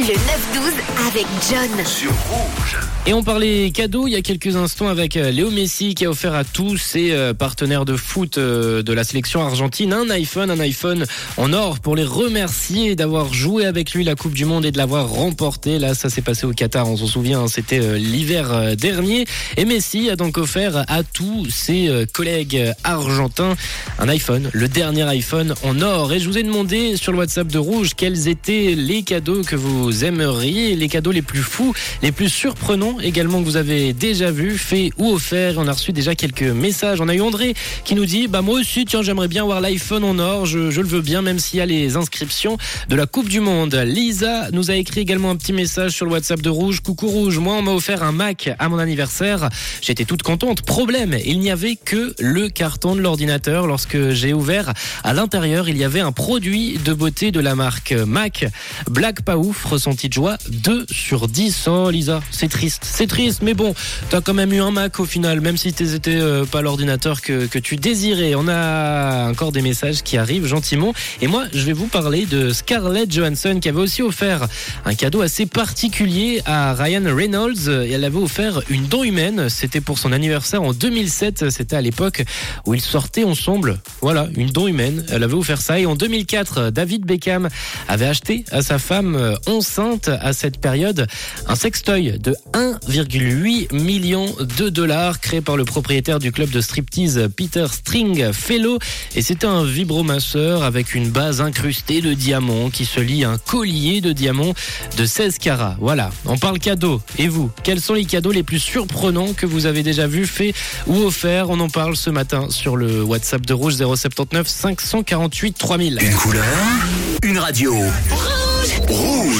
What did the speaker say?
Le 9-12 avec John. Sur Rouge. Et on parlait cadeaux il y a quelques instants avec euh, Léo Messi qui a offert à tous ses euh, partenaires de foot euh, de la sélection argentine un iPhone, un iPhone en or pour les remercier d'avoir joué avec lui la Coupe du Monde et de l'avoir remporté. Là, ça s'est passé au Qatar, on s'en souvient, hein, c'était l'hiver dernier. Et Messi a donc offert à tous ses collègues argentins un iPhone, le dernier iPhone en or. Et je vous ai demandé sur le WhatsApp de Rouge quels étaient les cadeaux que vous aimeriez, les cadeaux les plus fous, les plus surprenants également que vous avez déjà vu, fait ou offert. On a reçu déjà quelques messages. On a eu André qui nous dit bah moi aussi tiens j'aimerais bien voir l'iPhone en or. Je, le veux bien même s'il y a les inscriptions de la Coupe du Monde. Lisa nous a écrit également un petit message sur le WhatsApp de Rouge. Coucou Rouge, moi on m'a offert un Mac à mon anniversaire. J'étais toute contente. Problème, il n'y avait que le carton de l'ordinateur. Lorsque j'ai ouvert à l'intérieur, il y avait un produit de beauté de la marque Mac. Black pas ouf, ressenti de joie 2 sur 10. Oh Lisa, c'est triste. C'est triste, mais bon, t'as quand même eu un Mac au final, même si t'étais euh, pas l'ordinateur que, que tu désirais. On a encore des messages qui arrivent gentiment. Et moi, je vais vous parler de Scarlett Johansson qui avait aussi offert un cadeau assez particulier à Ryan Reynolds. Et elle avait offert une dent humaine. C'était pour son anniversaire en 2007. C'était à l'époque où ils sortaient ensemble. Voilà, une dent humaine. Elle avait offert ça. Et en 2004, David Beckham avait acheté à sa femme euh, à cette période un sextoy de 1 1,8 million de dollars créé par le propriétaire du club de striptease Peter Stringfellow et c'était un vibromasseur avec une base incrustée de diamants qui se lie à un collier de diamants de 16 carats. Voilà, on parle cadeau. Et vous, quels sont les cadeaux les plus surprenants que vous avez déjà vus, faits ou offerts? On en parle ce matin sur le WhatsApp de Rouge 079 548 3000. Une couleur, une radio. Rouge.